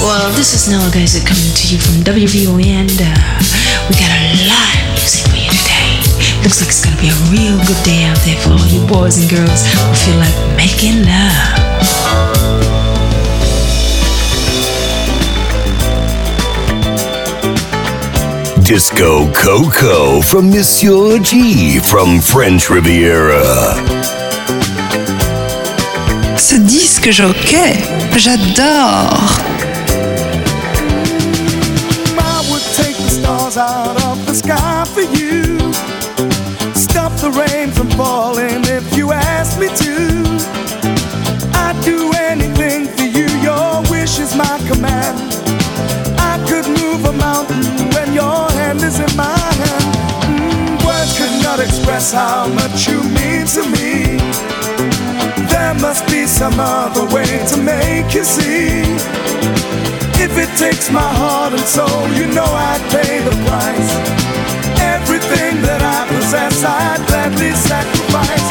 Well, this is Noah Geyser coming to you from WVON. And, uh, we got a lot of music for you today. Looks like it's gonna be a real good day out there for all you boys and girls who feel like making love. Disco Coco from Monsieur G from French Riviera. Ce disque jockey, j'adore. in my hand. Mm, words cannot express how much you mean to me. There must be some other way to make you see. If it takes my heart and soul, you know I'd pay the price. Everything that I possess, I'd gladly sacrifice.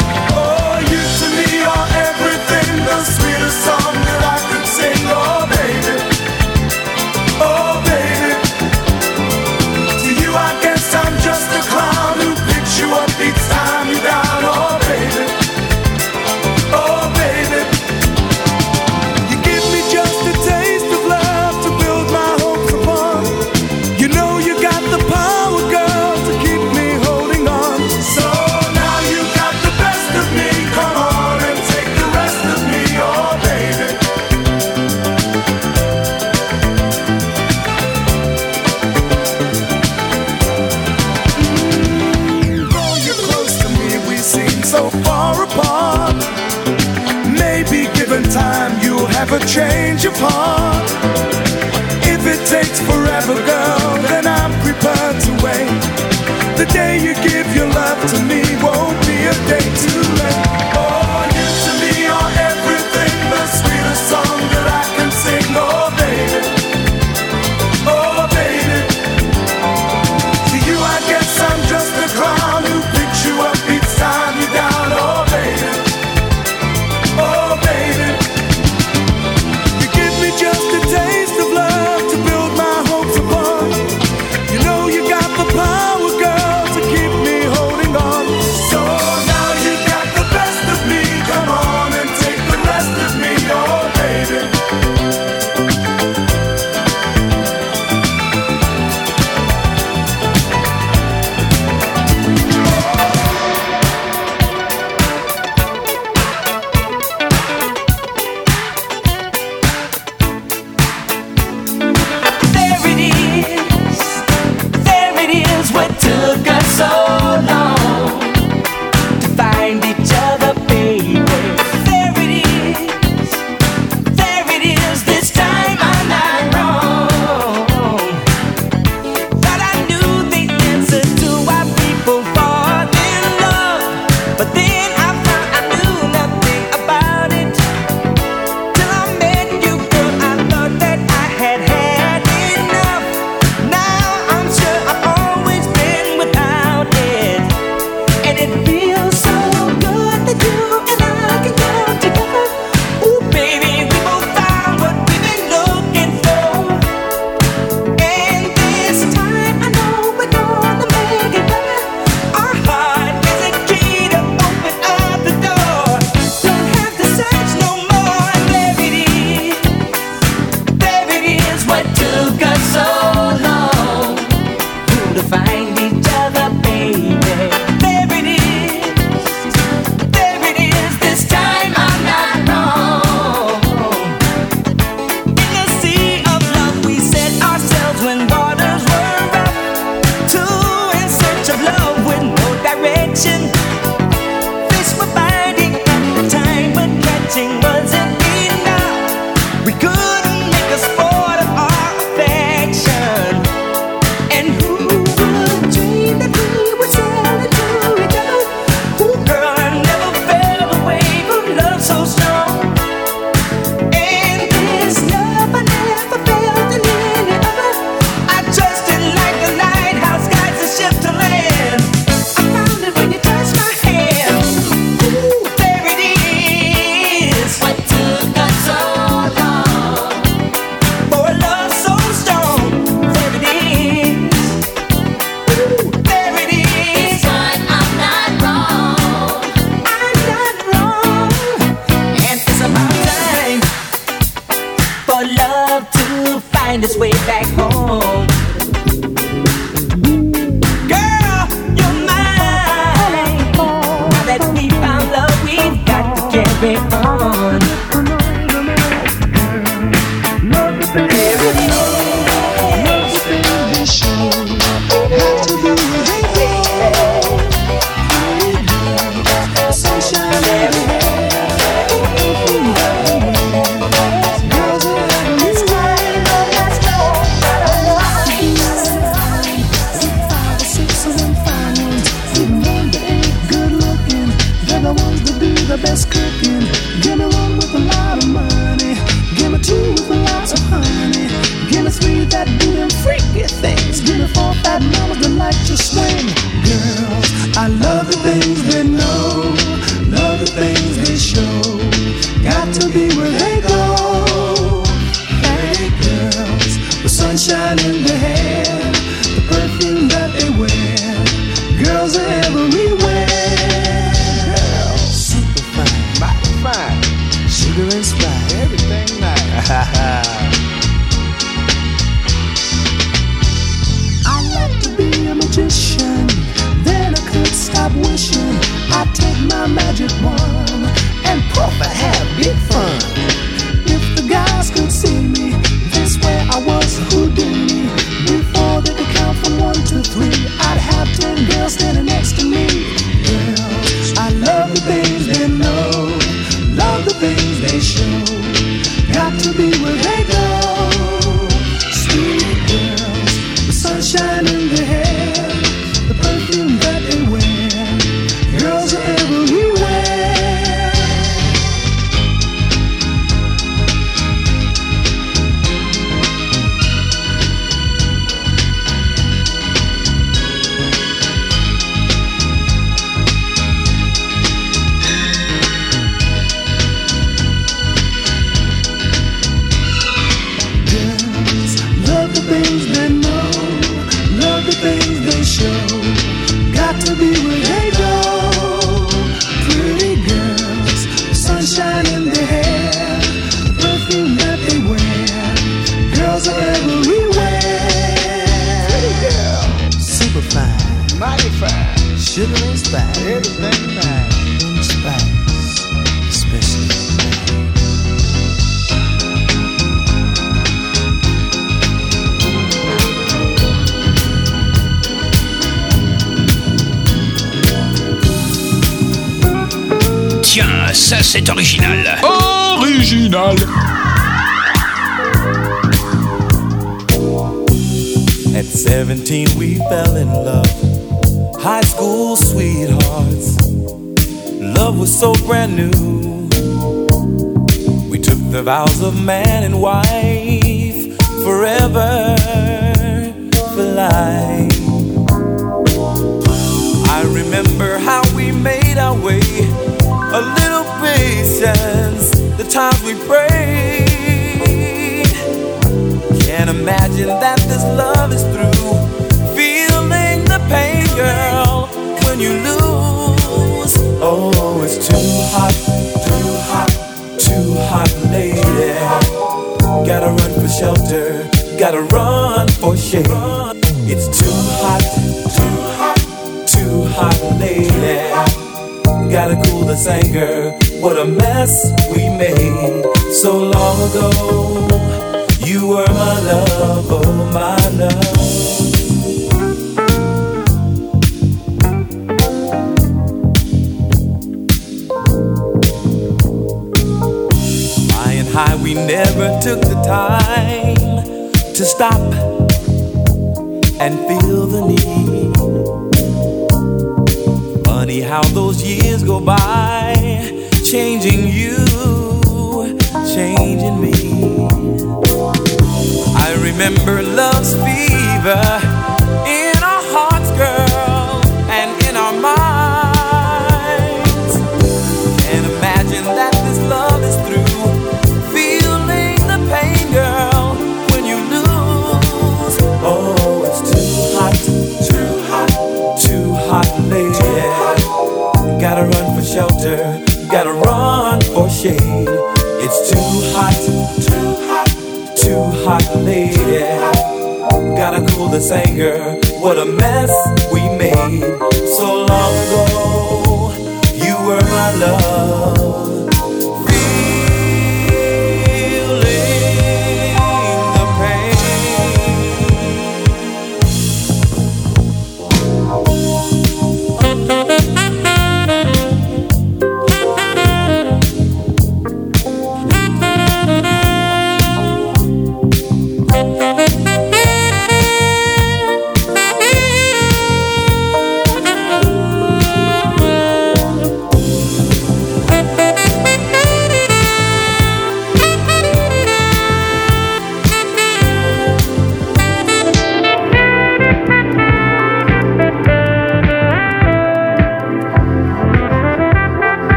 What a mess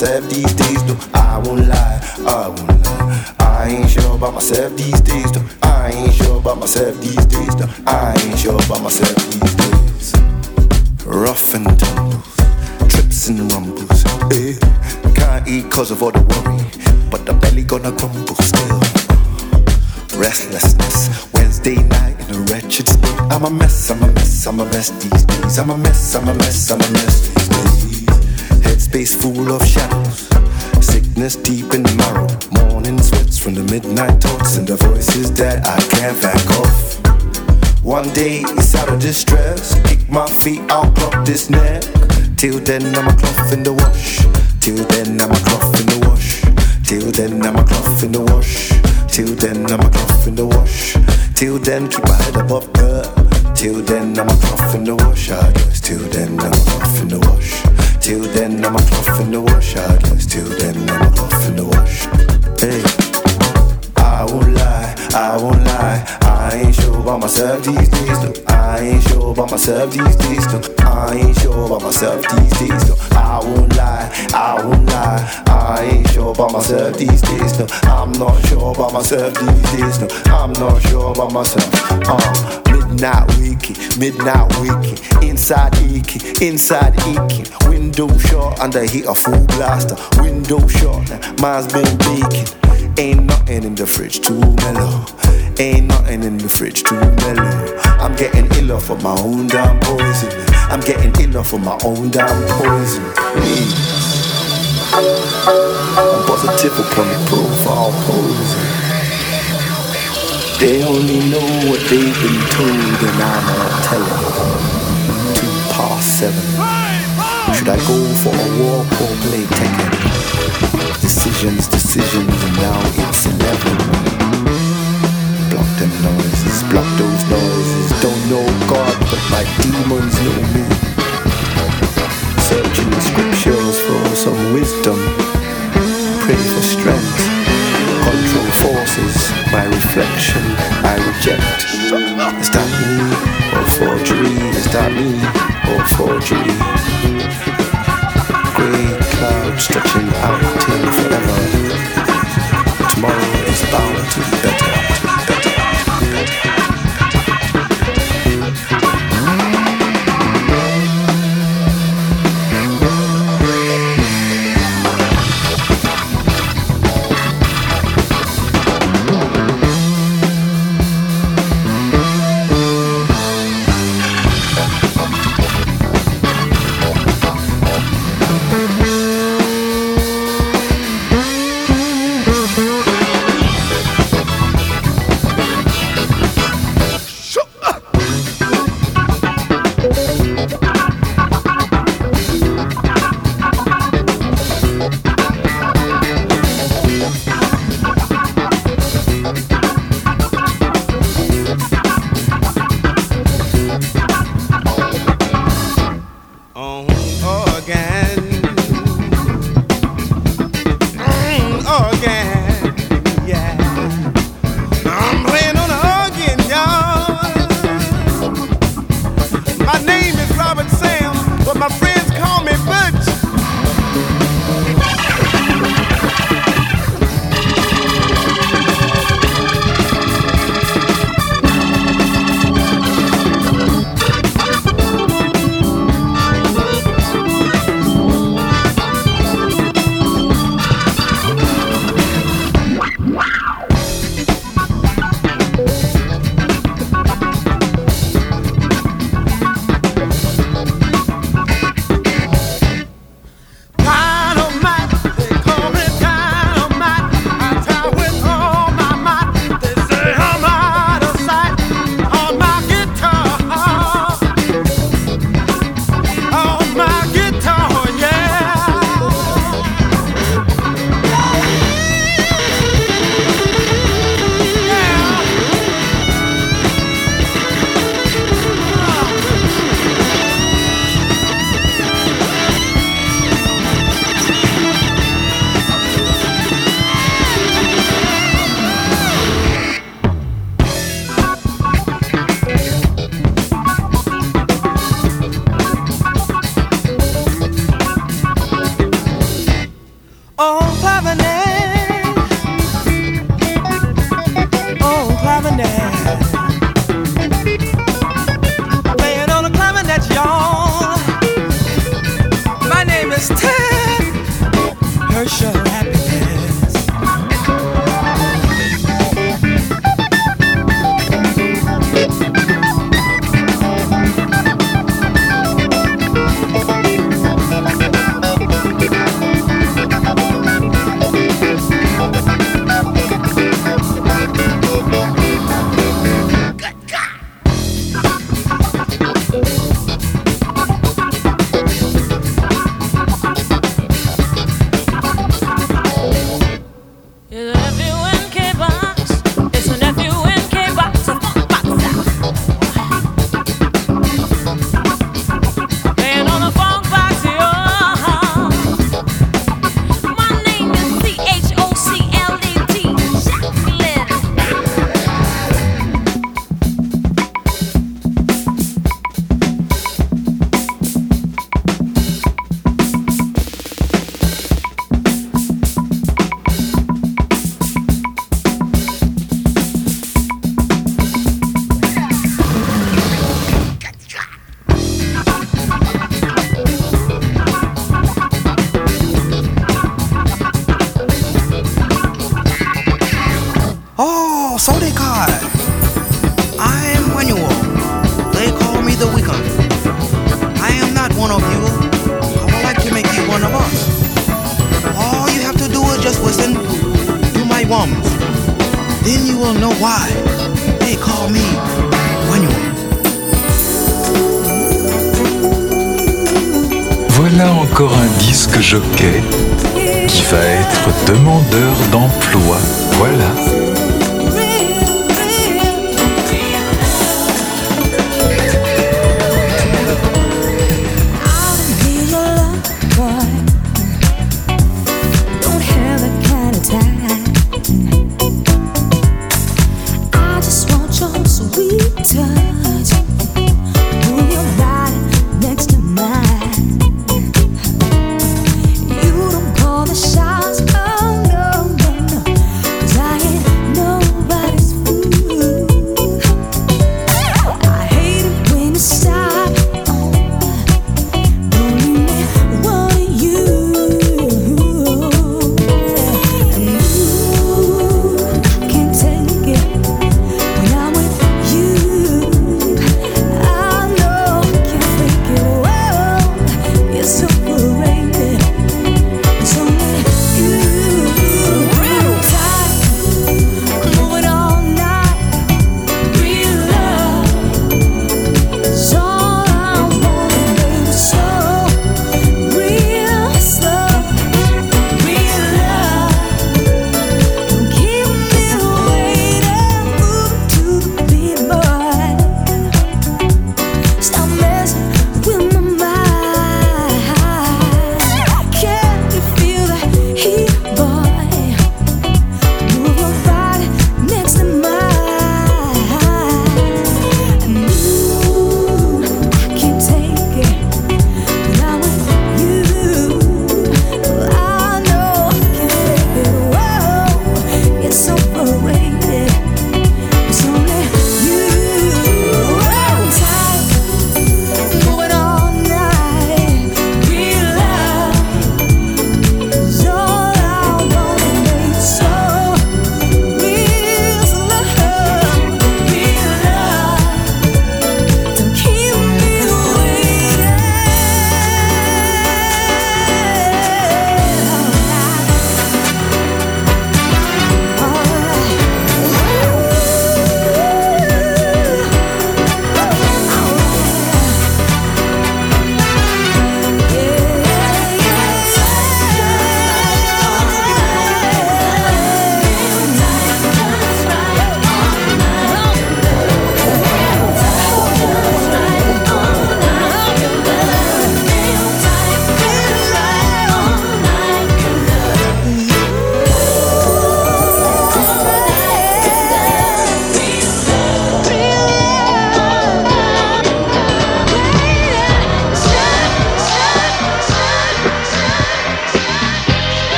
sure about feet out, block this neck. Till then I'm a cloth in the wash. Till then I'm a cloth in the wash. Till then I'm a cloth in the wash. Till then I'm a cloth in the wash. Till then keep my head above dirt. Till then I'm a cloth in the wash, I guess. Till then I'm a cloth in the wash. Till then I'm a cloth in the wash, I guess. Till then I'm a cloth in the wash. Hey. I won't lie, I won't lie. I ain't sure about myself these days, though. I ain't sure about myself these days, though. I ain't sure about myself these days, though. I won't lie, I won't lie. I ain't sure about myself these days, though. I'm not sure about myself these days, though. I'm not sure about myself. Uh, midnight waking, midnight waking, inside aching, inside aching. Window shut under heat a full blaster. Window shut, mine's been baking. Ain't nothing in the fridge too mellow. Ain't nothing in the fridge too mellow. I'm getting iller for my own damn poison. I'm getting iller for my own damn poison. I'm positive upon the profile posing. They only know what they've been told, and I'm not telling. Two past seven. Should I go for a walk or play Tekken? Decisions, decisions, and now it's eleven. Block them noises, block those noises. Don't know God, but my demons know me. Searching the scriptures for some wisdom. Pray for strength. Control forces. My reflection, I reject. Is that me or forgery? Is that me or forgery? Grey cloud stretching out till forever.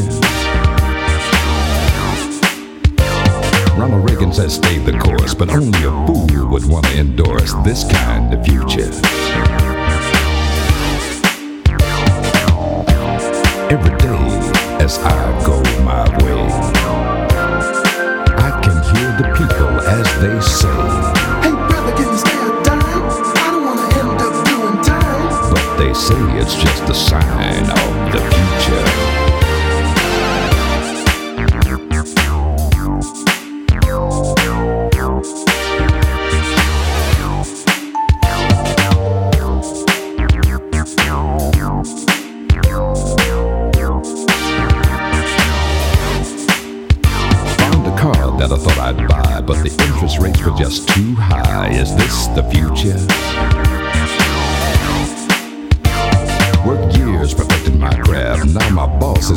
The? Ronald Reagan says stay the course, but only a fool would want to endorse this kind of future. Every day as I go my way, I can hear the people as they say, Hey brother, can you spare a dime? I don't wanna end up doing time. but they say it's just a sign of the future.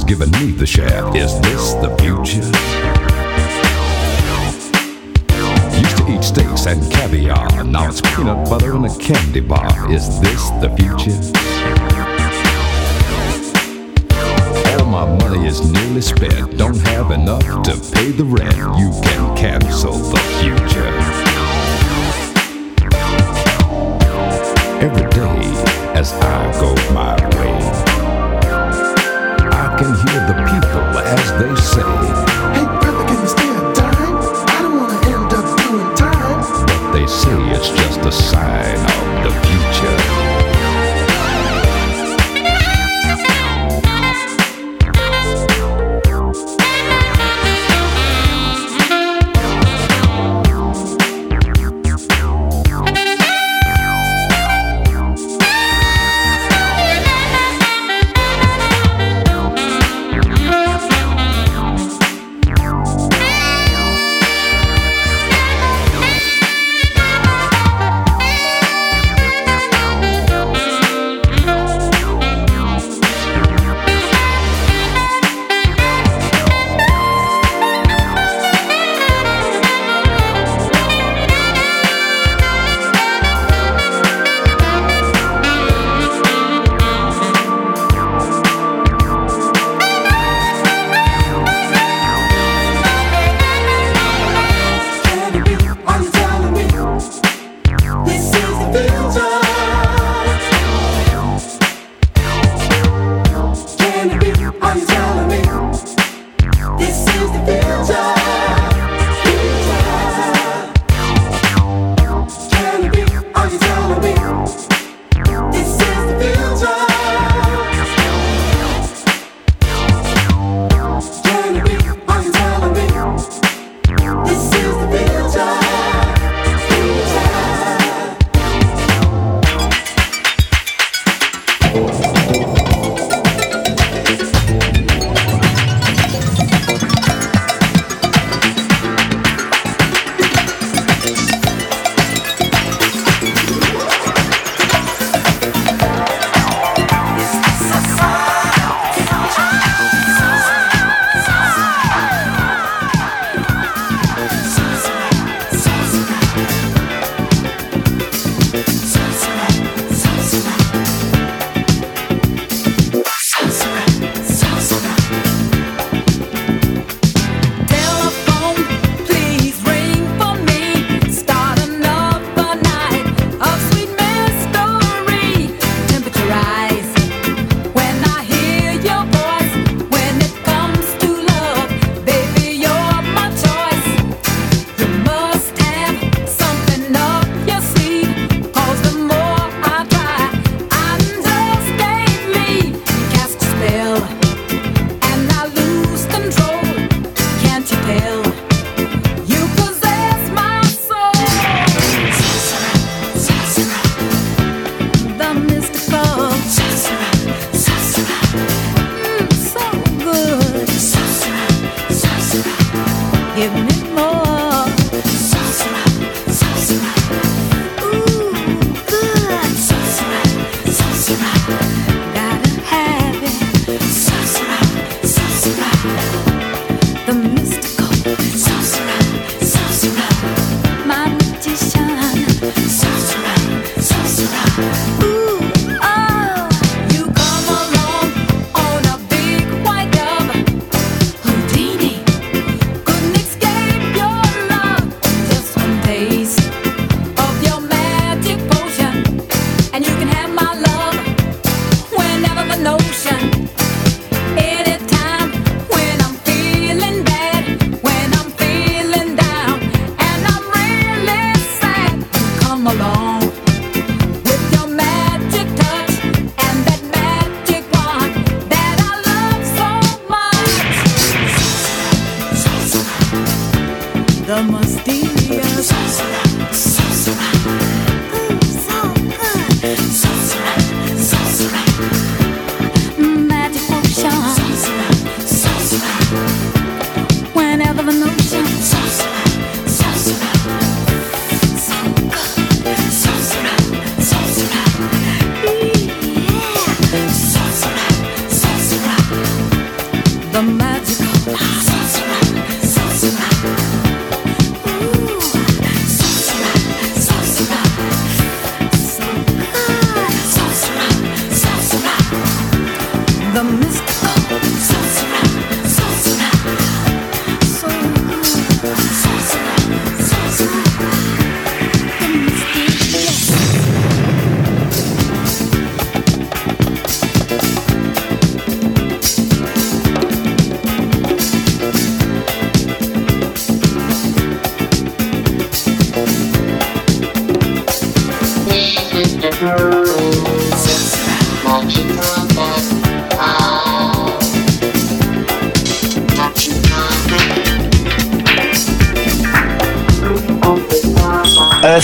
Given me the shaft. Is this the future? Used to eat steaks and caviar. Now it's peanut butter and a candy bar. Is this the future? All my money is nearly spent. Don't have enough to pay the rent. You can cancel the future. Every day as I go my way, can hear the people as they say, Hey brother, can you spare a dime? I don't wanna end up doing time. but they say it's just a sign of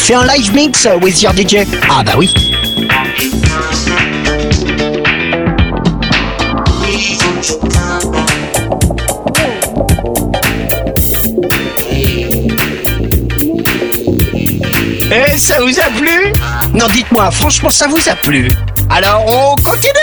fait un live mix with your DJ. Ah bah oui. Et ça vous a plu? Non, dites-moi, franchement, ça vous a plu? Alors, on continue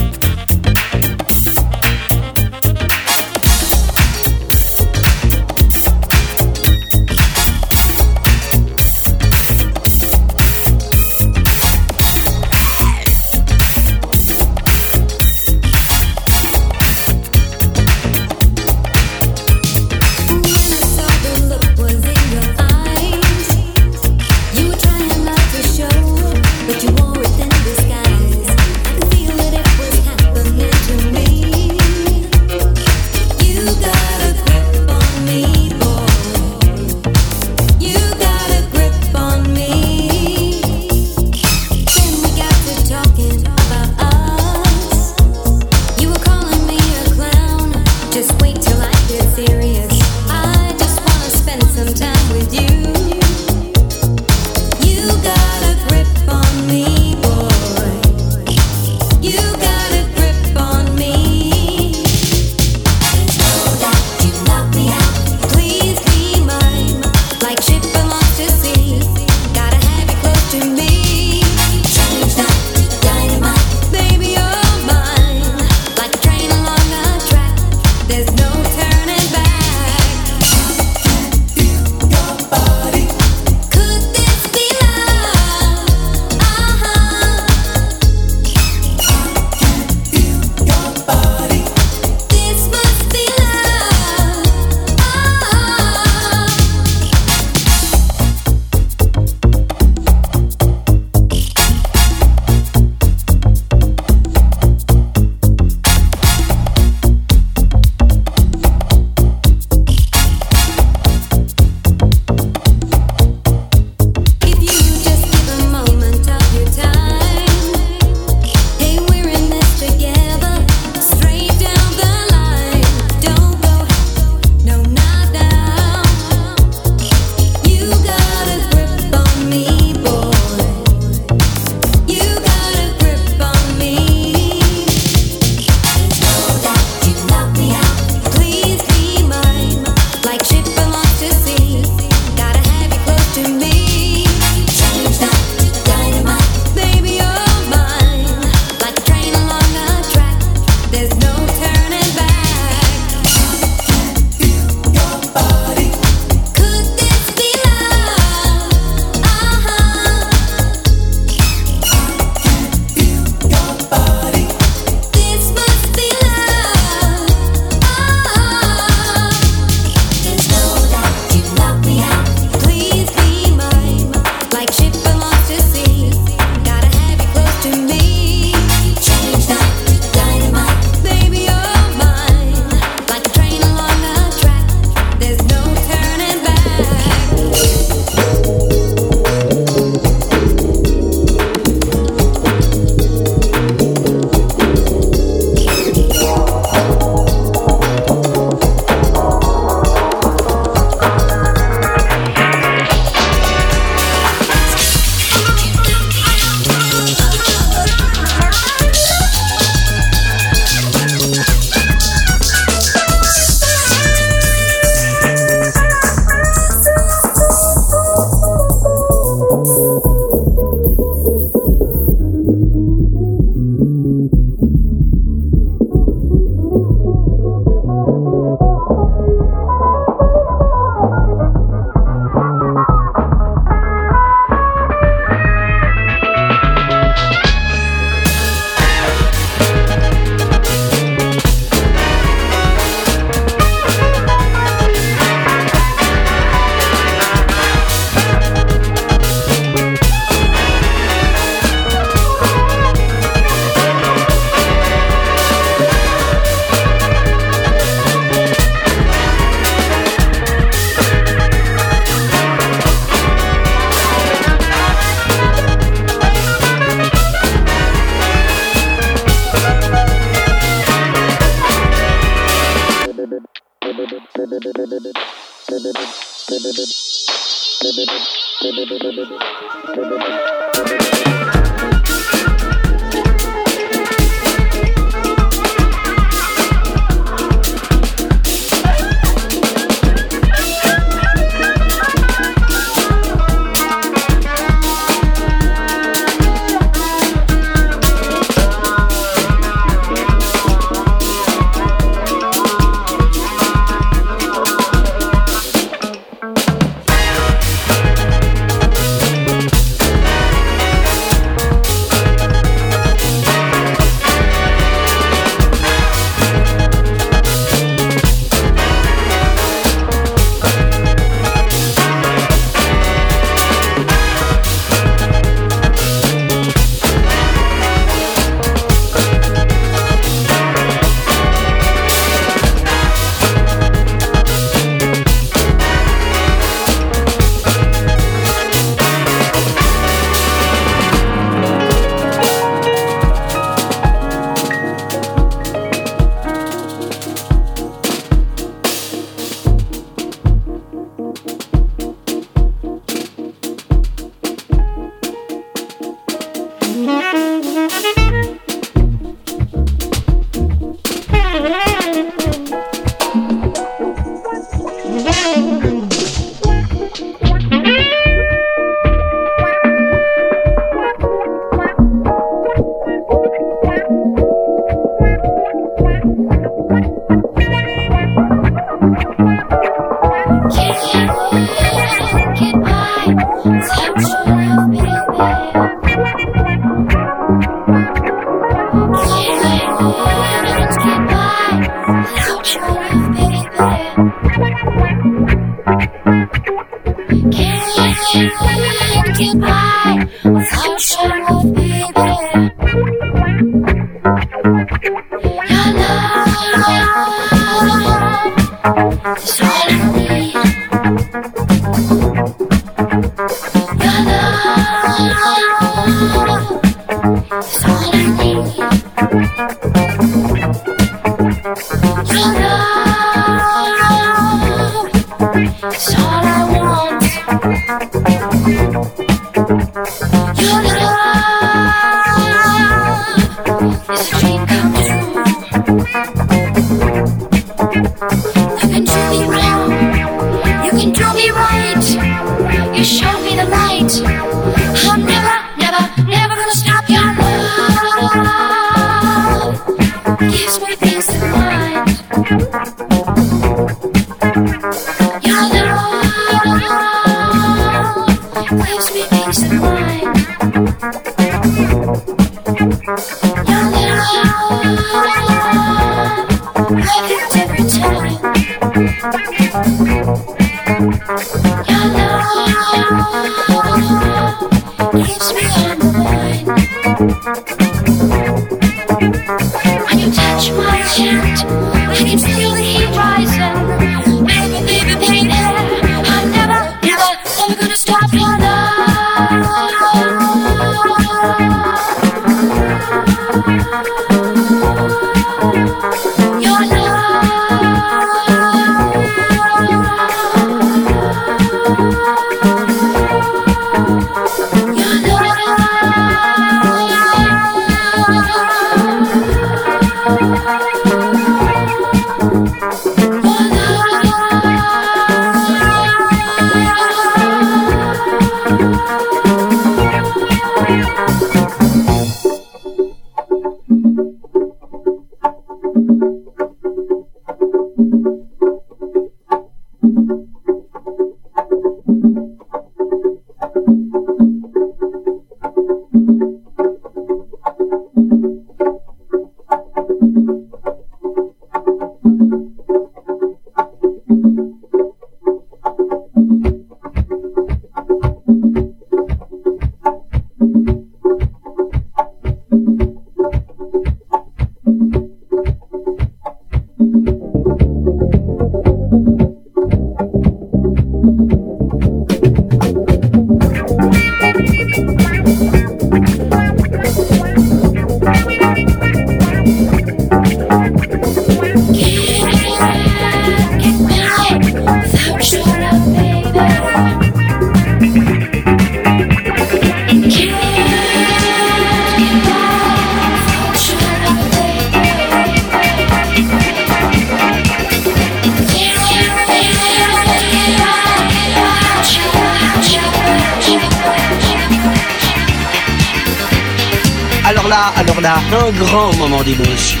là, alors là, un grand moment d'émotion.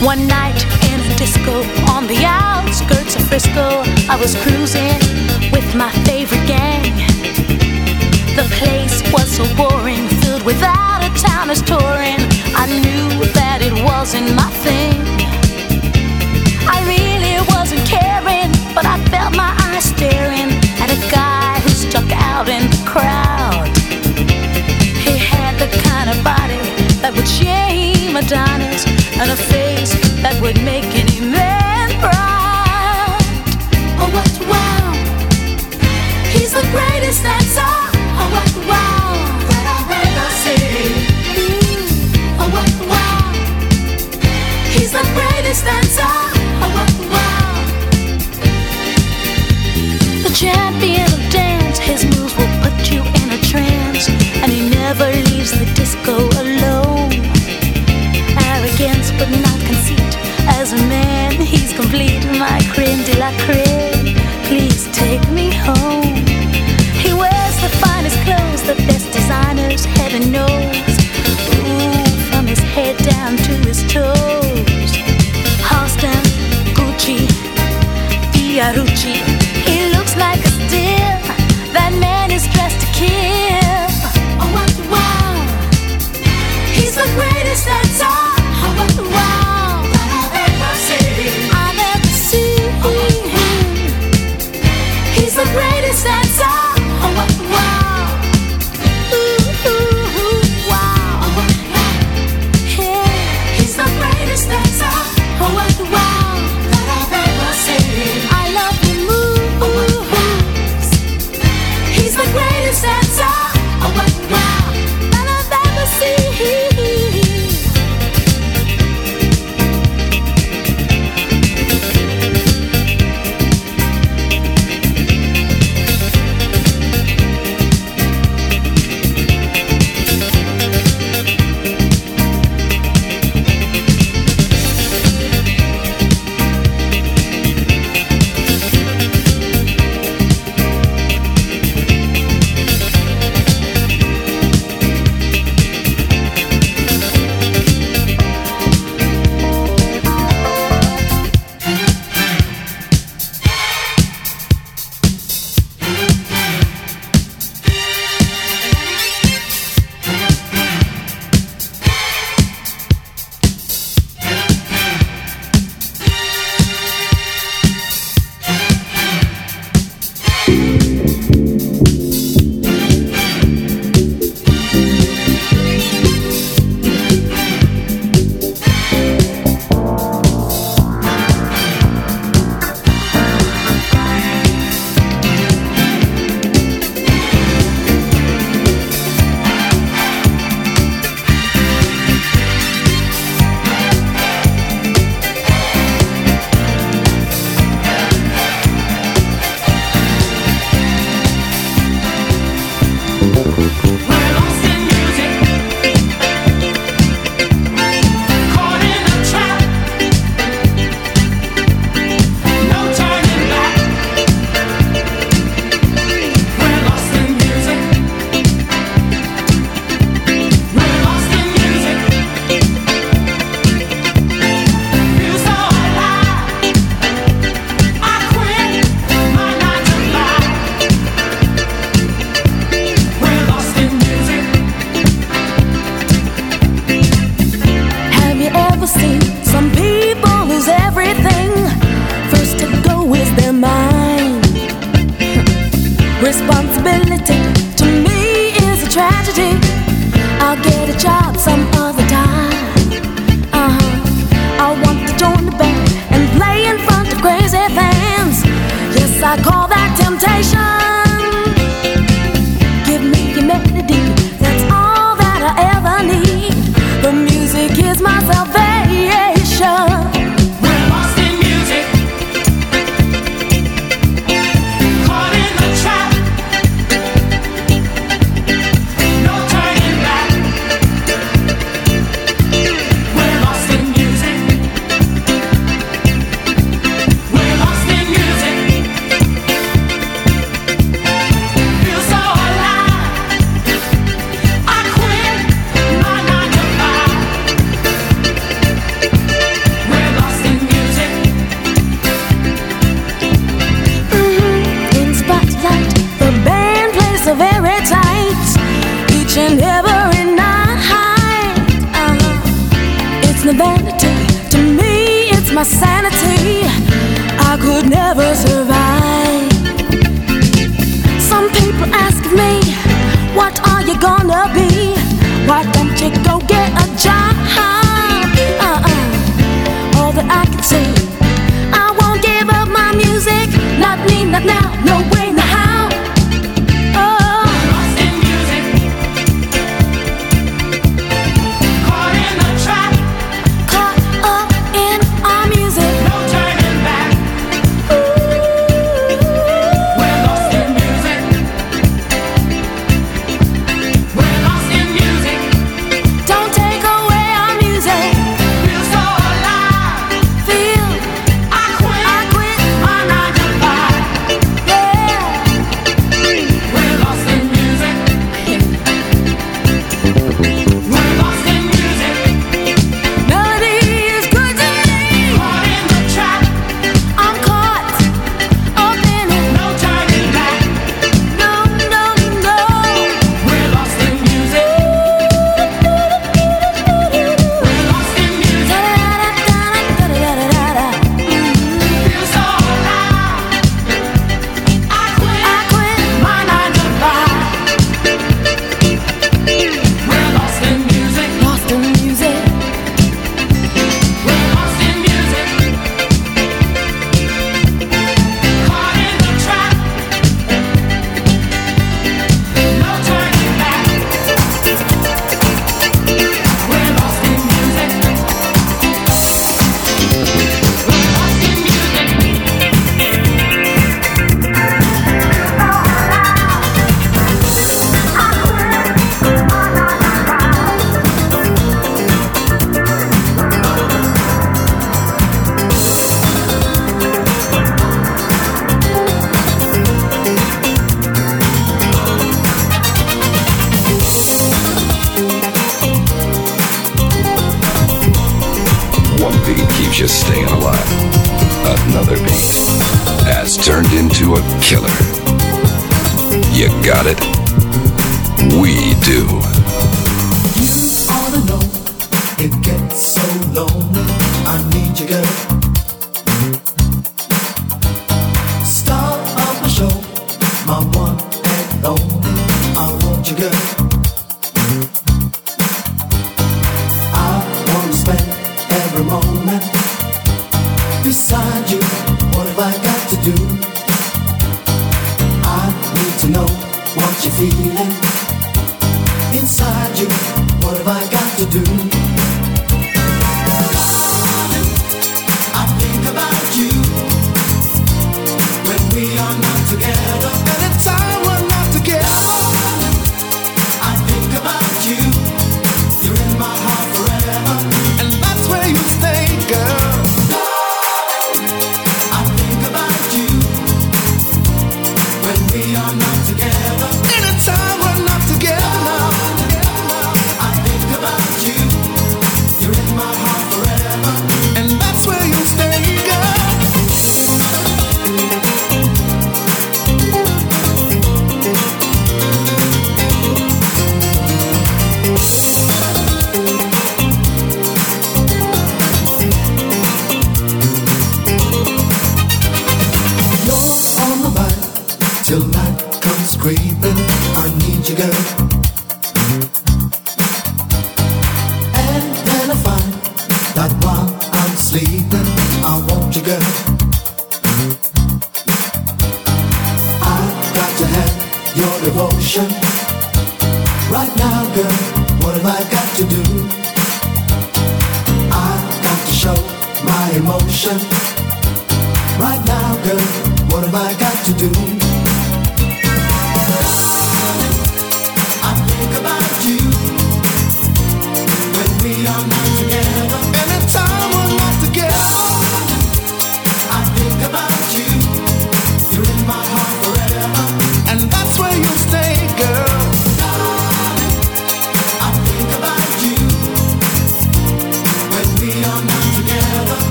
One night in a disco on the outskirts of Frisco, I was cruising with my favorite gang. The place was so boring, filled a out of touring. I knew that it wasn't my thing. I really wasn't caring, but I felt my eyes staring at a guy who stuck out in the crowd. He had the kind of body that would shame Adonis and a face that would make any man proud. Oh, what, wow. He's the greatest dancer. Oh, what, wow, the champion of dance, his moves will put you in a trance, and he never leaves the disco alone. Arrogance, but not conceit. As a man, he's complete, my creme de la creme. Please take me home. He wears the finest clothes, the best designers, heaven knows. Ooh, from his head down to his toes. Fiorucci. He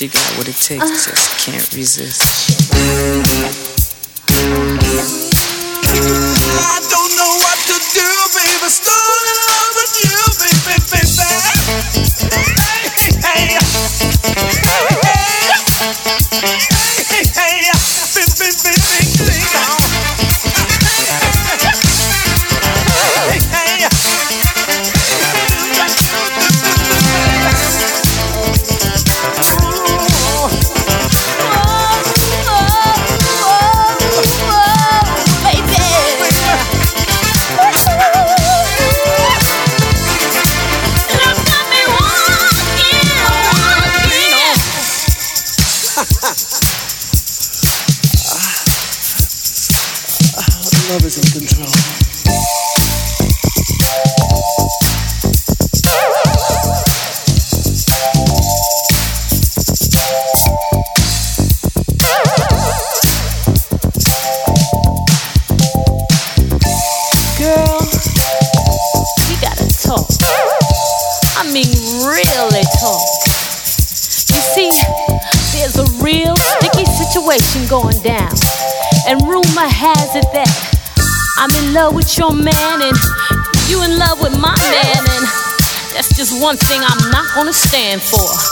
She got what it takes, just can't resist. stand for.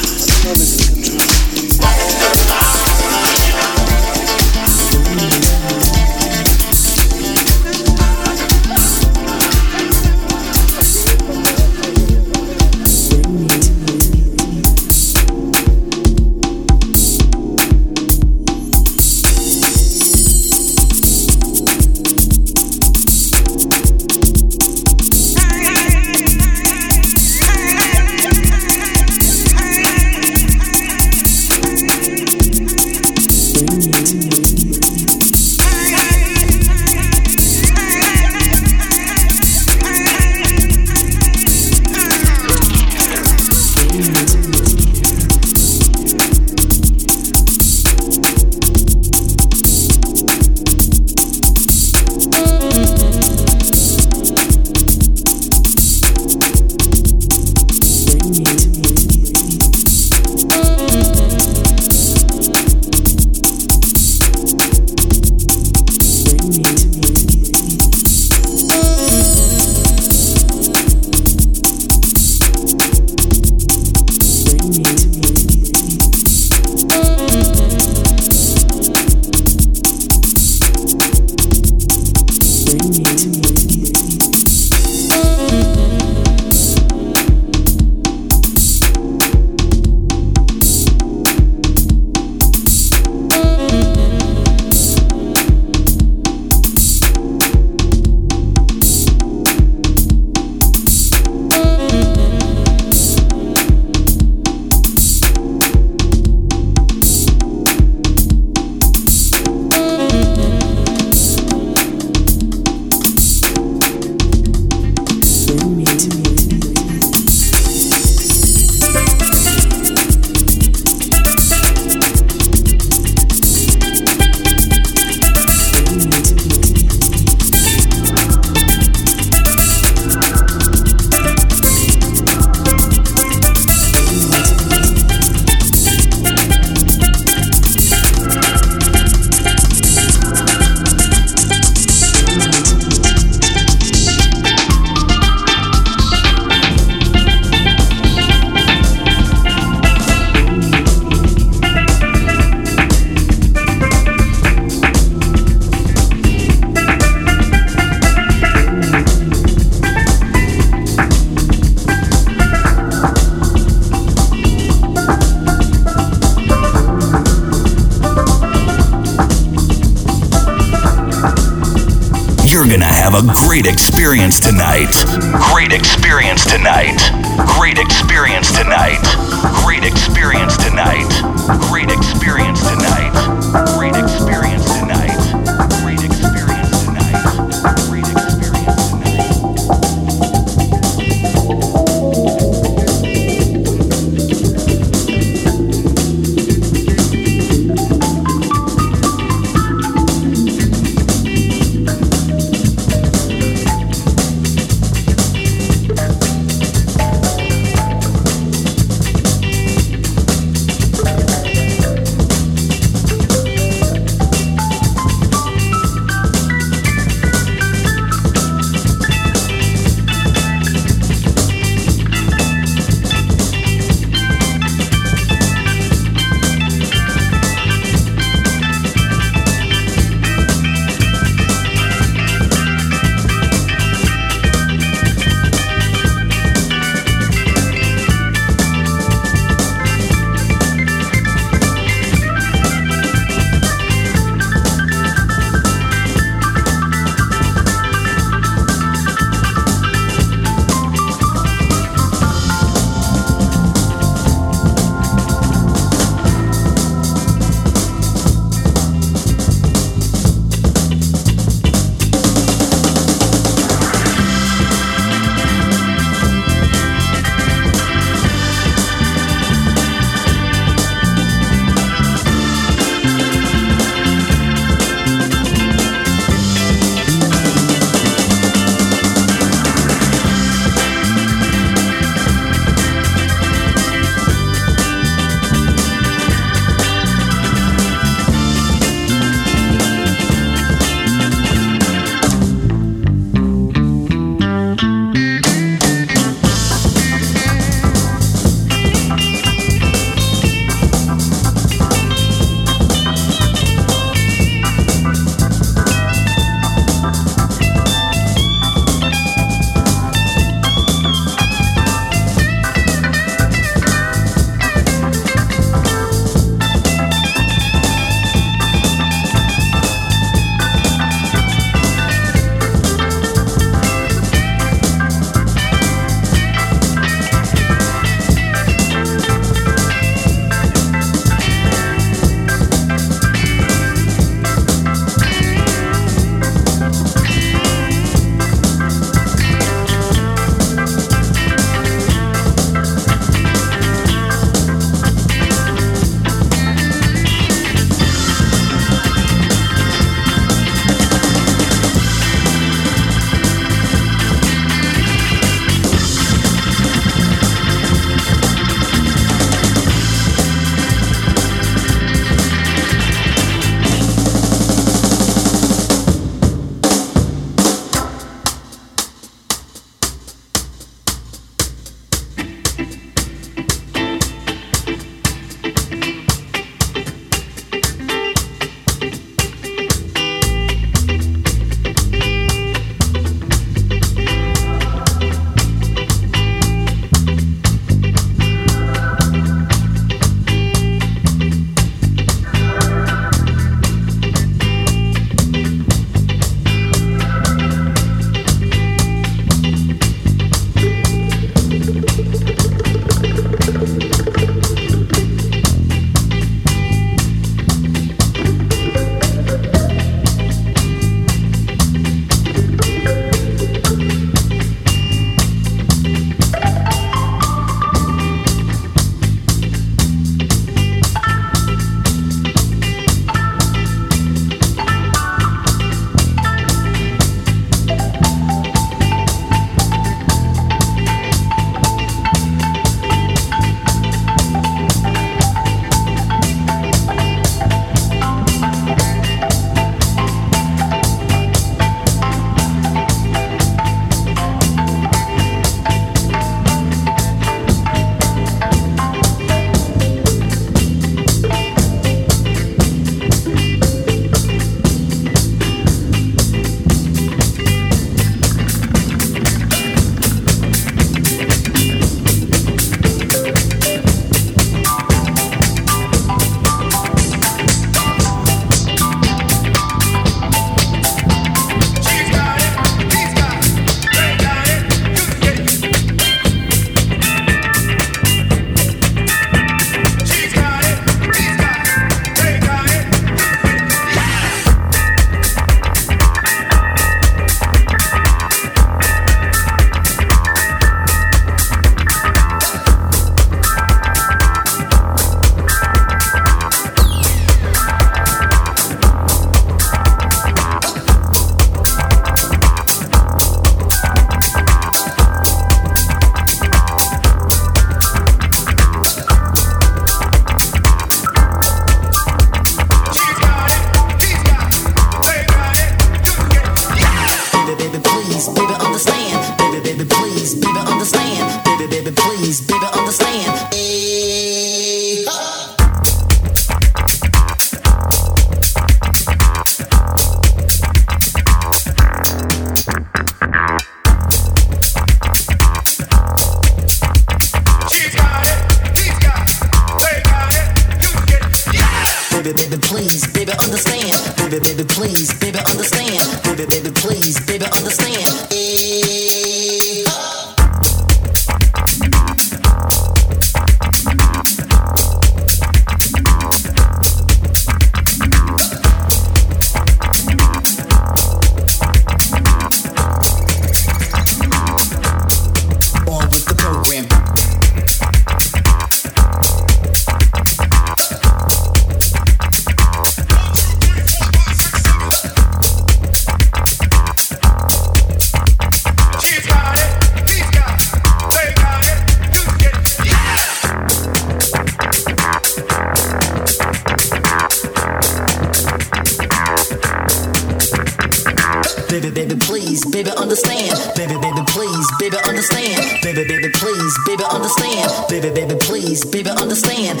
Baby, baby, please, baby, understand. Baby, baby, please, baby, understand. Baby, baby, please, baby, understand. Baby, baby, please, baby, understand.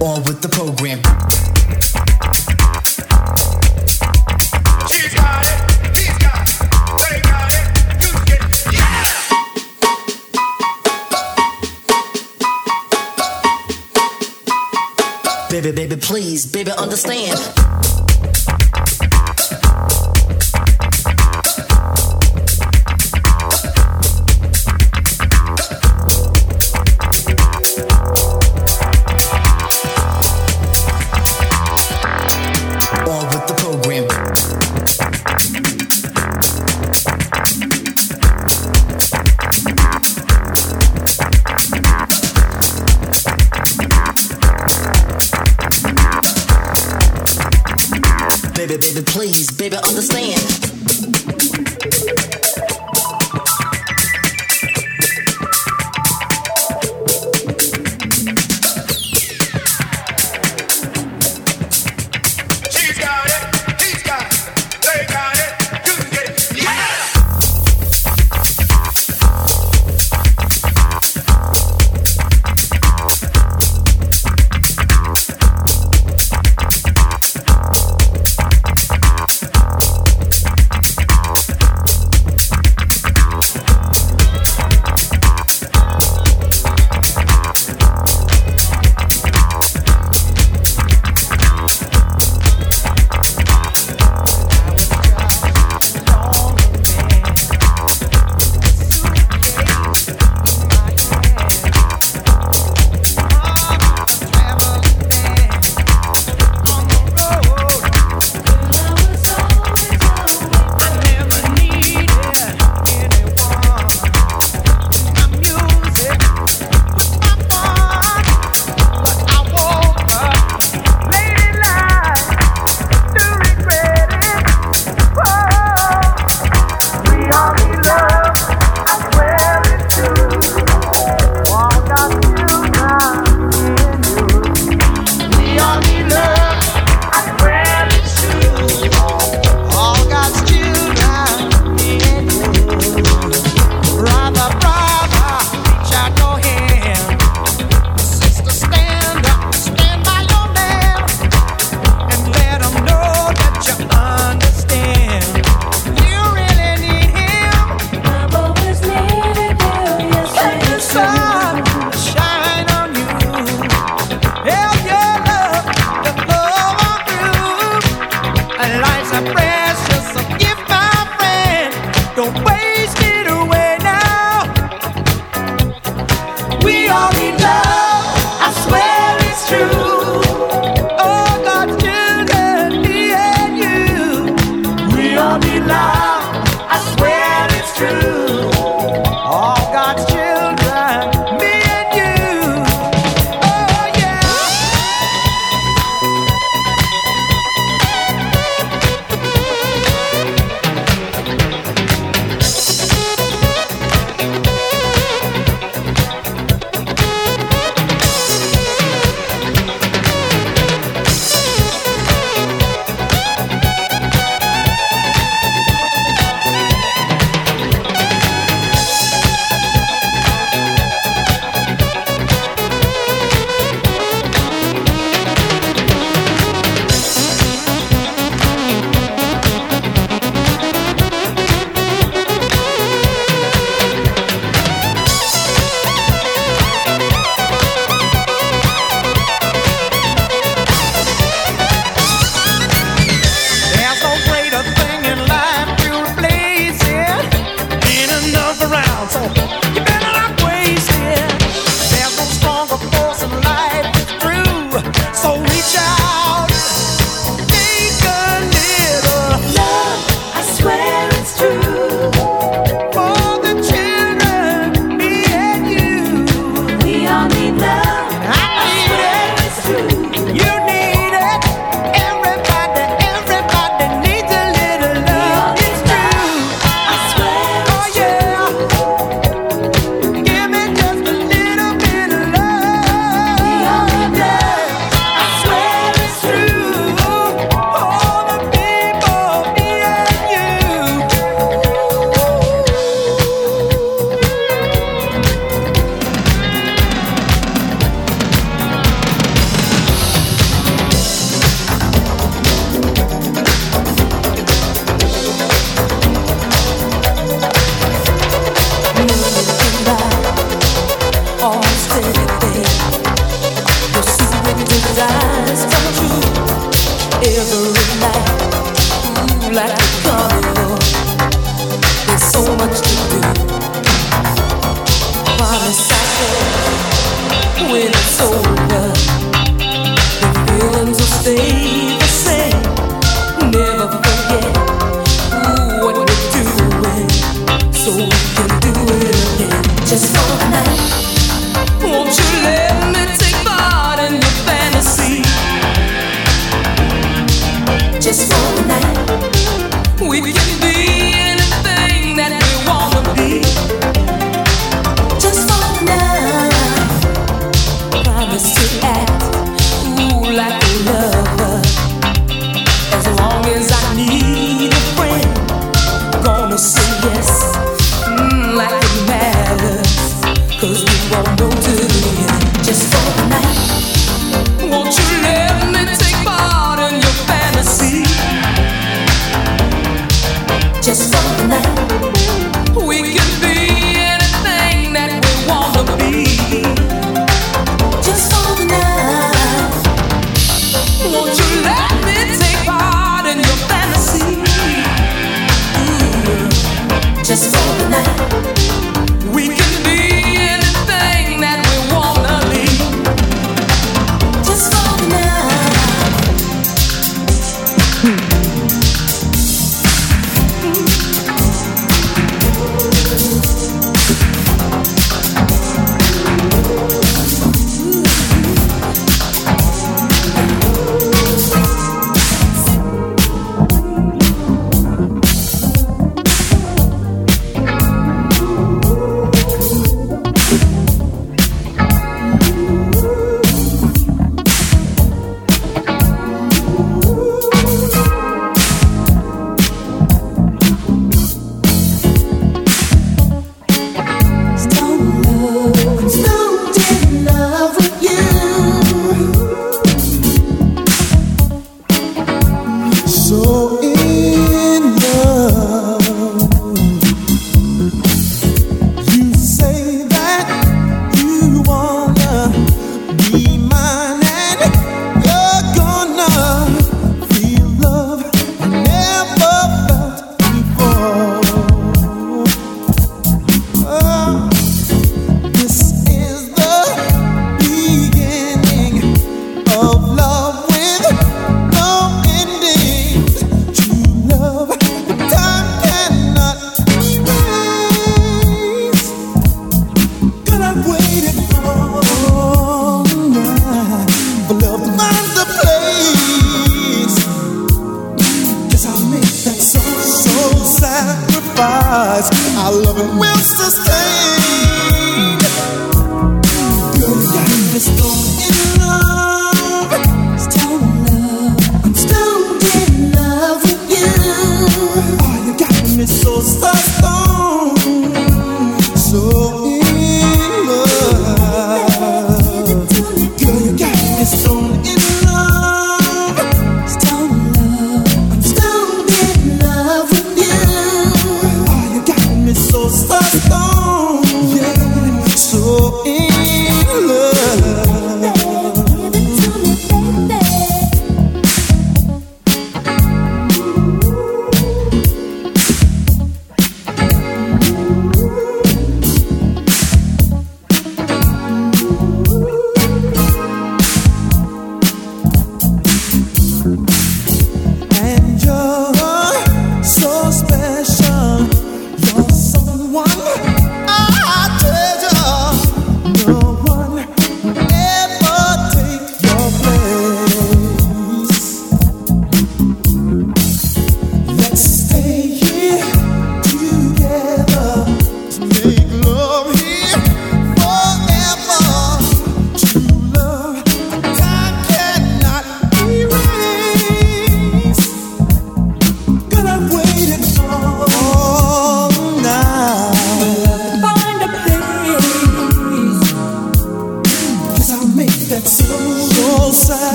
On with the program. Baby, baby, please, baby, understand. Baby, please, baby, understand. 动自己